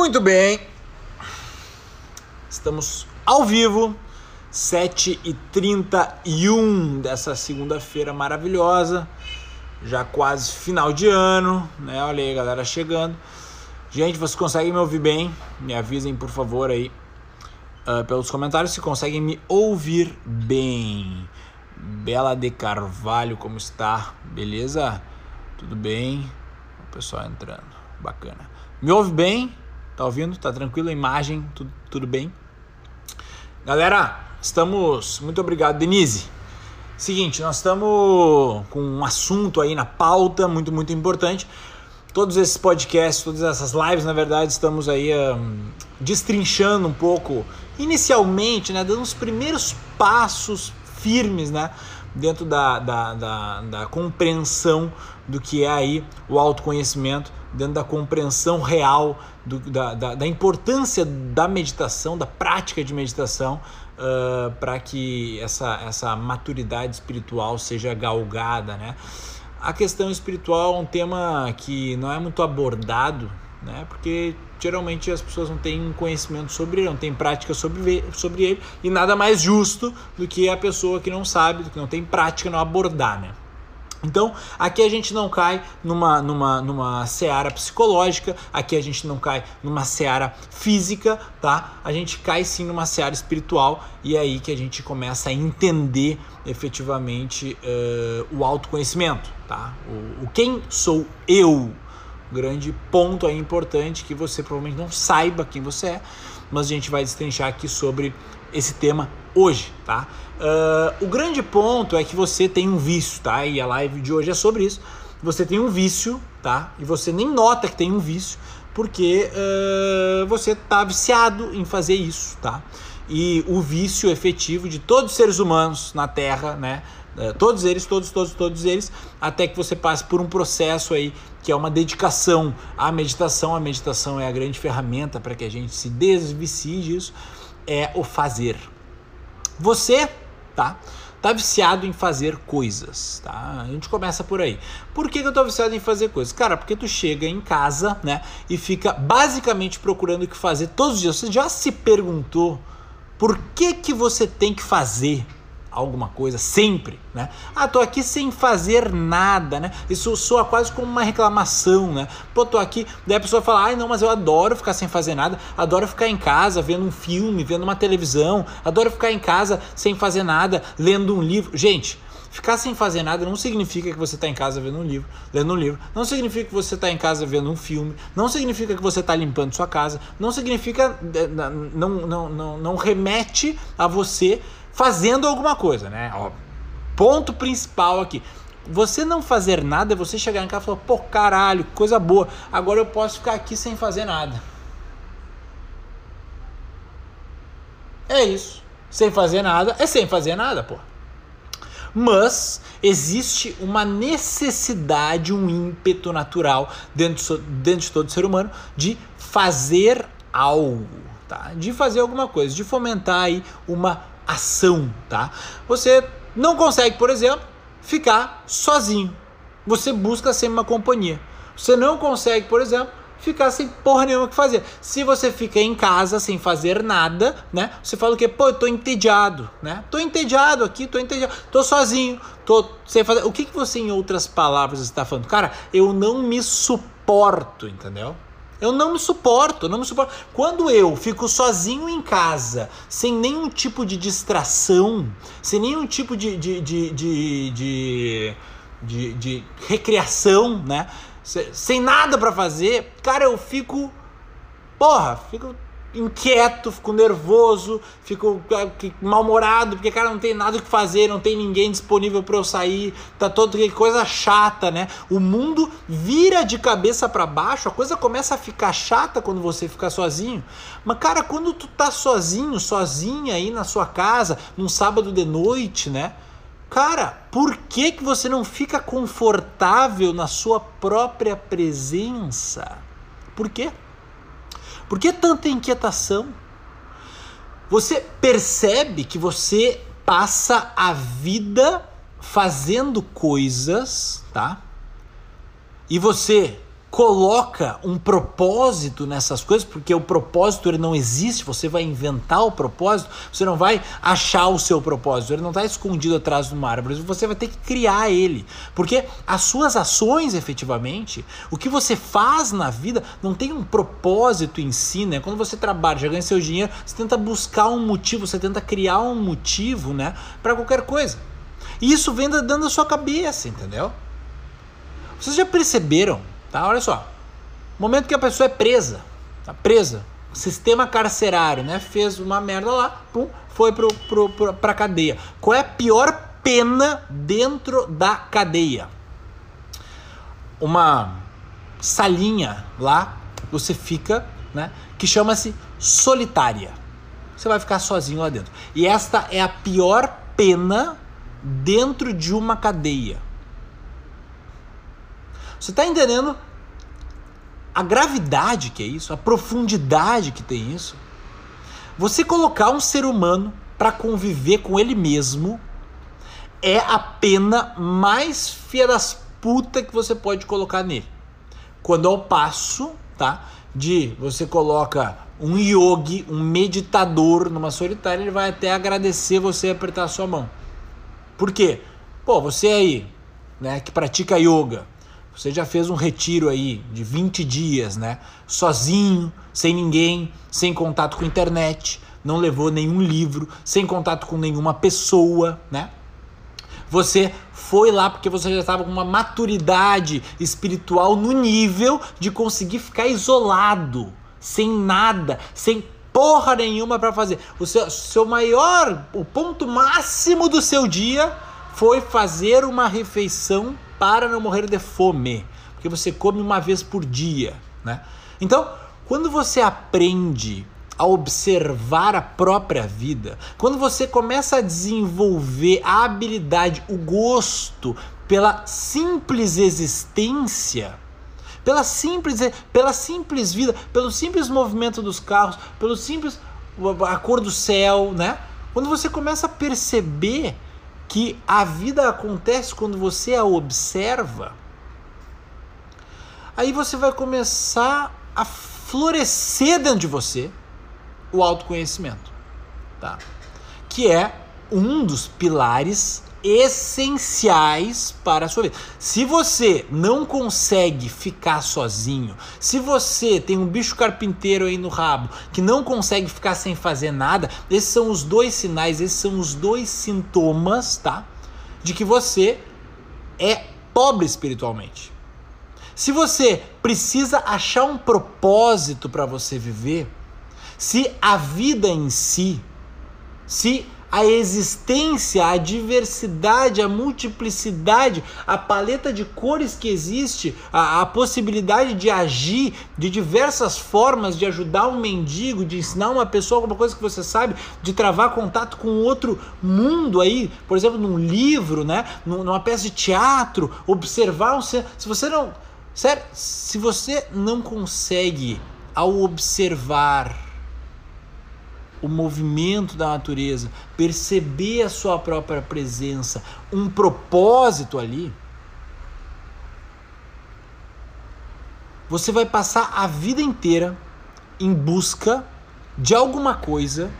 Muito bem. Estamos ao vivo, 7h31 dessa segunda-feira maravilhosa. Já quase final de ano, né? Olha aí, galera chegando. Gente, vocês conseguem me ouvir bem? Me avisem, por favor, aí uh, pelos comentários se conseguem me ouvir bem. Bela de Carvalho, como está? Beleza? Tudo bem? O pessoal entrando. Bacana. Me ouve bem? Tá ouvindo? Tá tranquilo? A imagem, tudo, tudo bem? Galera, estamos. Muito obrigado, Denise. Seguinte, nós estamos com um assunto aí na pauta muito, muito importante. Todos esses podcasts, todas essas lives, na verdade, estamos aí um, destrinchando um pouco, inicialmente, né, dando os primeiros passos firmes, né, dentro da, da, da, da compreensão do que é aí o autoconhecimento, dentro da compreensão real do, da, da, da, importância da meditação, da prática de meditação, uh, para que essa, essa maturidade espiritual seja galgada, né? A questão espiritual é um tema que não é muito abordado, né? Porque geralmente as pessoas não têm conhecimento sobre ele, não têm prática sobre, sobre ele, e nada mais justo do que a pessoa que não sabe, que não tem prática, não abordar, né? Então, aqui a gente não cai numa, numa, numa seara psicológica, aqui a gente não cai numa seara física, tá? A gente cai sim numa seara espiritual e é aí que a gente começa a entender efetivamente uh, o autoconhecimento, tá? O, o quem sou eu, grande ponto aí importante que você provavelmente não saiba quem você é, mas a gente vai destrinchar aqui sobre esse tema hoje, tá? Uh, o grande ponto é que você tem um vício, tá? E a live de hoje é sobre isso. Você tem um vício, tá? E você nem nota que tem um vício, porque uh, você tá viciado em fazer isso, tá? E o vício efetivo de todos os seres humanos na Terra, né? Uh, todos eles, todos, todos, todos eles, até que você passe por um processo aí que é uma dedicação à meditação. A meditação é a grande ferramenta para que a gente se desvicie disso é o fazer. Você, tá? Tá viciado em fazer coisas, tá? A gente começa por aí. Por que, que eu tô viciado em fazer coisas? Cara, porque tu chega em casa, né, e fica basicamente procurando o que fazer todos os dias. Você já se perguntou por que que você tem que fazer alguma coisa sempre, né? Ah, tô aqui sem fazer nada, né? Isso soa quase como uma reclamação, né? Pô, tô aqui, daí a pessoa fala: "Ai, não, mas eu adoro ficar sem fazer nada, adoro ficar em casa vendo um filme, vendo uma televisão, adoro ficar em casa sem fazer nada, lendo um livro". Gente, Ficar sem fazer nada não significa que você está em casa vendo um livro, lendo um livro. Não significa que você está em casa vendo um filme. Não significa que você está limpando sua casa. Não significa. Eh, não, não, não, não remete a você fazendo alguma coisa, né? Ó, ponto principal aqui. Você não fazer nada é você chegar em casa e falar, pô, caralho, coisa boa, agora eu posso ficar aqui sem fazer nada. É isso. Sem fazer nada é sem fazer nada, pô. Mas existe uma necessidade, um ímpeto natural dentro, dentro de todo ser humano de fazer algo, tá? De fazer alguma coisa, de fomentar aí uma ação, tá? Você não consegue, por exemplo, ficar sozinho. Você busca sempre uma companhia. Você não consegue, por exemplo, ficar sem porra nenhuma que fazer. Se você fica em casa sem fazer nada, né? Você fala o quê? Pô, eu tô entediado, né? Tô entediado aqui, tô entediado, tô sozinho, tô sem fazer. O que, que você, em outras palavras, está falando? Cara, eu não me suporto, entendeu? Eu não me suporto, não me suporto. Quando eu fico sozinho em casa, sem nenhum tipo de distração, sem nenhum tipo de, de, de, de, de, de, de recreação, né? Sem nada para fazer, cara, eu fico. Porra, fico inquieto, fico nervoso, fico ah, mal-humorado, porque, cara, não tem nada o que fazer, não tem ninguém disponível para eu sair, tá que coisa chata, né? O mundo vira de cabeça para baixo, a coisa começa a ficar chata quando você fica sozinho. Mas, cara, quando tu tá sozinho, sozinha aí na sua casa, num sábado de noite, né? Cara, por que, que você não fica confortável na sua própria presença? Por quê? Por que tanta inquietação? Você percebe que você passa a vida fazendo coisas, tá? E você coloca um propósito nessas coisas, porque o propósito ele não existe, você vai inventar o propósito, você não vai achar o seu propósito, ele não está escondido atrás de uma árvore, você vai ter que criar ele, porque as suas ações efetivamente, o que você faz na vida não tem um propósito em si, né? Quando você trabalha, já ganha seu dinheiro, você tenta buscar um motivo, você tenta criar um motivo, né, para qualquer coisa. E isso vem dando da sua cabeça, entendeu? Vocês já perceberam Tá? Olha só. Momento que a pessoa é presa, tá presa, sistema carcerário, né? Fez uma merda lá, pum, foi pro, pro, pro, pra cadeia. Qual é a pior pena dentro da cadeia? Uma salinha lá, você fica, né? Que chama-se solitária. Você vai ficar sozinho lá dentro. E esta é a pior pena dentro de uma cadeia. Você está entendendo a gravidade que é isso, a profundidade que tem isso? Você colocar um ser humano para conviver com ele mesmo é a pena mais fia das puta que você pode colocar nele. Quando ao passo, tá? De você coloca um yogi, um meditador numa solitária, ele vai até agradecer você apertar a sua mão. Por quê? Pô, você aí, né, que pratica yoga, você já fez um retiro aí de 20 dias, né? Sozinho, sem ninguém, sem contato com internet, não levou nenhum livro, sem contato com nenhuma pessoa, né? Você foi lá porque você já estava com uma maturidade espiritual no nível de conseguir ficar isolado, sem nada, sem porra nenhuma para fazer. O seu, seu maior, o ponto máximo do seu dia foi fazer uma refeição para não morrer de fome, porque você come uma vez por dia, né? Então, quando você aprende a observar a própria vida, quando você começa a desenvolver a habilidade, o gosto pela simples existência, pela simples, pela simples vida, pelo simples movimento dos carros, pelo simples a cor do céu, né? Quando você começa a perceber que a vida acontece quando você a observa, aí você vai começar a florescer dentro de você o autoconhecimento, tá? Que é um dos pilares essenciais para a sua vida. Se você não consegue ficar sozinho, se você tem um bicho carpinteiro aí no rabo que não consegue ficar sem fazer nada, esses são os dois sinais, esses são os dois sintomas, tá? De que você é pobre espiritualmente. Se você precisa achar um propósito para você viver, se a vida em si, se a existência, a diversidade, a multiplicidade, a paleta de cores que existe, a, a, possibilidade de agir de diversas formas, de ajudar um mendigo, de ensinar uma pessoa alguma coisa que você sabe, de travar contato com outro mundo aí, por exemplo, num livro, né, numa peça de teatro, observar um se você não, sério, se você não consegue ao observar o movimento da natureza, perceber a sua própria presença, um propósito ali, você vai passar a vida inteira em busca de alguma coisa,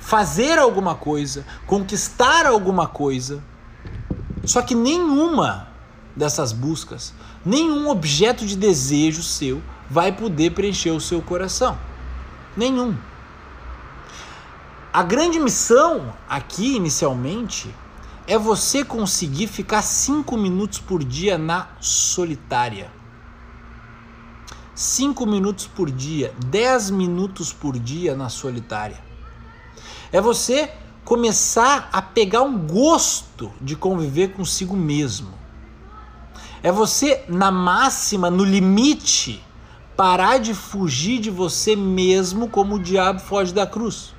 fazer alguma coisa, conquistar alguma coisa. Só que nenhuma dessas buscas, nenhum objeto de desejo seu vai poder preencher o seu coração. Nenhum. A grande missão aqui, inicialmente, é você conseguir ficar 5 minutos por dia na solitária. 5 minutos por dia, 10 minutos por dia na solitária. É você começar a pegar um gosto de conviver consigo mesmo. É você, na máxima, no limite, parar de fugir de você mesmo como o diabo foge da cruz.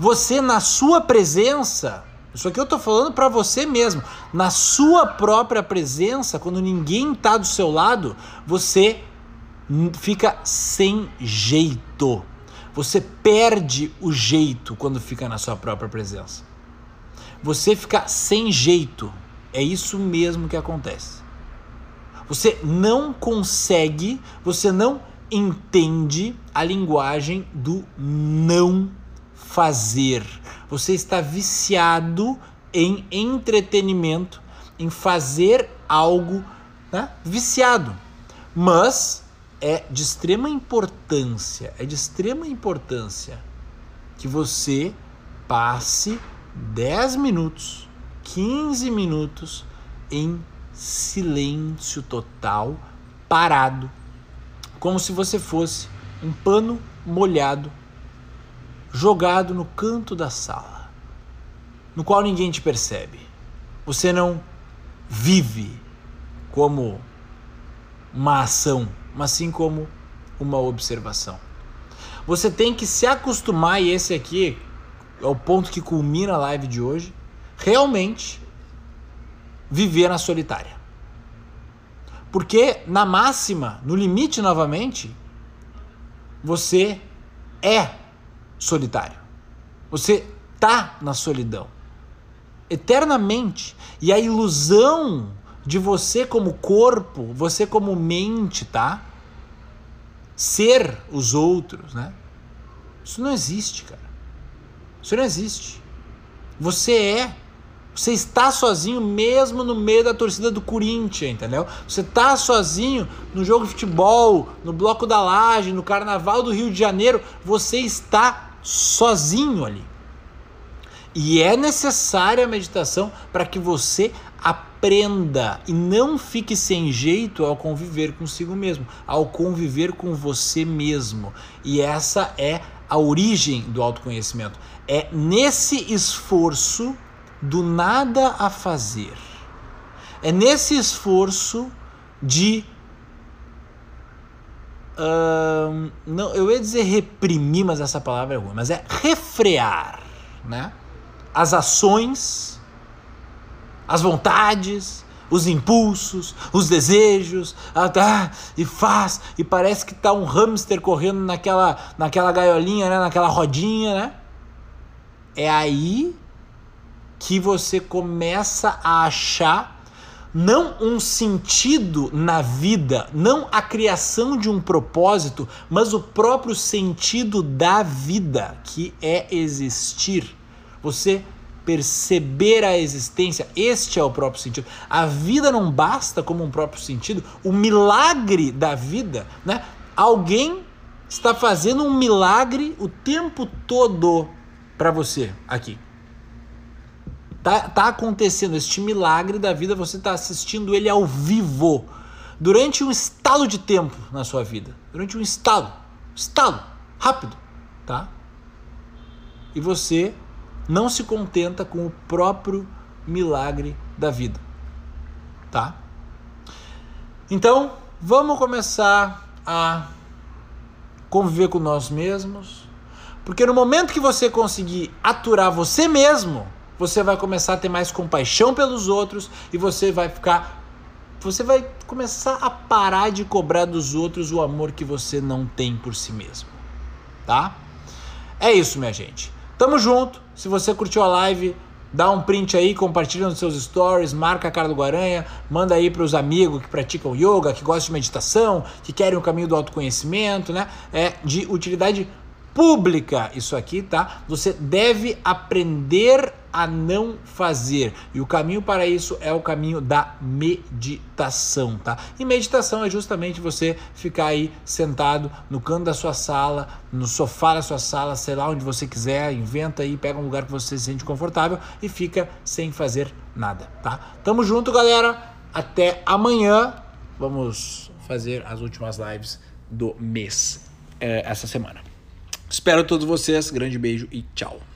Você, na sua presença, isso aqui eu estou falando para você mesmo, na sua própria presença, quando ninguém está do seu lado, você fica sem jeito. Você perde o jeito quando fica na sua própria presença. Você fica sem jeito. É isso mesmo que acontece. Você não consegue, você não entende a linguagem do não fazer. Você está viciado em entretenimento, em fazer algo né? viciado. Mas é de extrema importância, é de extrema importância que você passe 10 minutos, 15 minutos em silêncio total, parado, como se você fosse um pano molhado jogado no canto da sala, no qual ninguém te percebe. Você não vive como uma ação, mas sim como uma observação. Você tem que se acostumar, e esse aqui é o ponto que culmina a live de hoje, realmente viver na solitária. Porque na máxima, no limite novamente, você é solitário. Você tá na solidão eternamente. E a ilusão de você como corpo, você como mente, tá? Ser os outros, né? Isso não existe, cara. Isso não existe. Você é. Você está sozinho mesmo no meio da torcida do Corinthians, entendeu? Você está sozinho no jogo de futebol, no bloco da laje, no carnaval do Rio de Janeiro. Você está sozinho ali. E é necessária a meditação para que você aprenda e não fique sem jeito ao conviver consigo mesmo, ao conviver com você mesmo. E essa é a origem do autoconhecimento. É nesse esforço do nada a fazer. É nesse esforço de não, eu ia dizer reprimir, mas essa palavra é ruim, mas é refrear, né? As ações as vontades, os impulsos, os desejos, ah, tá, e faz, e parece que tá um hamster correndo naquela, naquela gaiolinha, né, naquela rodinha, né? É aí que você começa a achar não um sentido na vida, não a criação de um propósito, mas o próprio sentido da vida, que é existir. Você perceber a existência, este é o próprio sentido. A vida não basta como um próprio sentido, o milagre da vida, né? Alguém está fazendo um milagre o tempo todo para você aqui. Tá, tá acontecendo este milagre da vida, você está assistindo ele ao vivo, durante um estalo de tempo na sua vida, durante um estalo, estalo, rápido, tá? E você não se contenta com o próprio milagre da vida, tá? Então, vamos começar a conviver com nós mesmos, porque no momento que você conseguir aturar você mesmo, você vai começar a ter mais compaixão pelos outros e você vai ficar você vai começar a parar de cobrar dos outros o amor que você não tem por si mesmo, tá? É isso, minha gente. Tamo junto. Se você curtiu a live, dá um print aí, compartilha nos seus stories, marca a cara do Guaranha, manda aí para os amigos que praticam yoga, que gostam de meditação, que querem o caminho do autoconhecimento, né? É de utilidade pública isso aqui, tá? Você deve aprender a não fazer. E o caminho para isso é o caminho da meditação, tá? E meditação é justamente você ficar aí sentado no canto da sua sala, no sofá da sua sala, sei lá onde você quiser, inventa aí, pega um lugar que você se sente confortável e fica sem fazer nada, tá? Tamo junto, galera. Até amanhã. Vamos fazer as últimas lives do mês é, essa semana. Espero todos vocês. Grande beijo e tchau.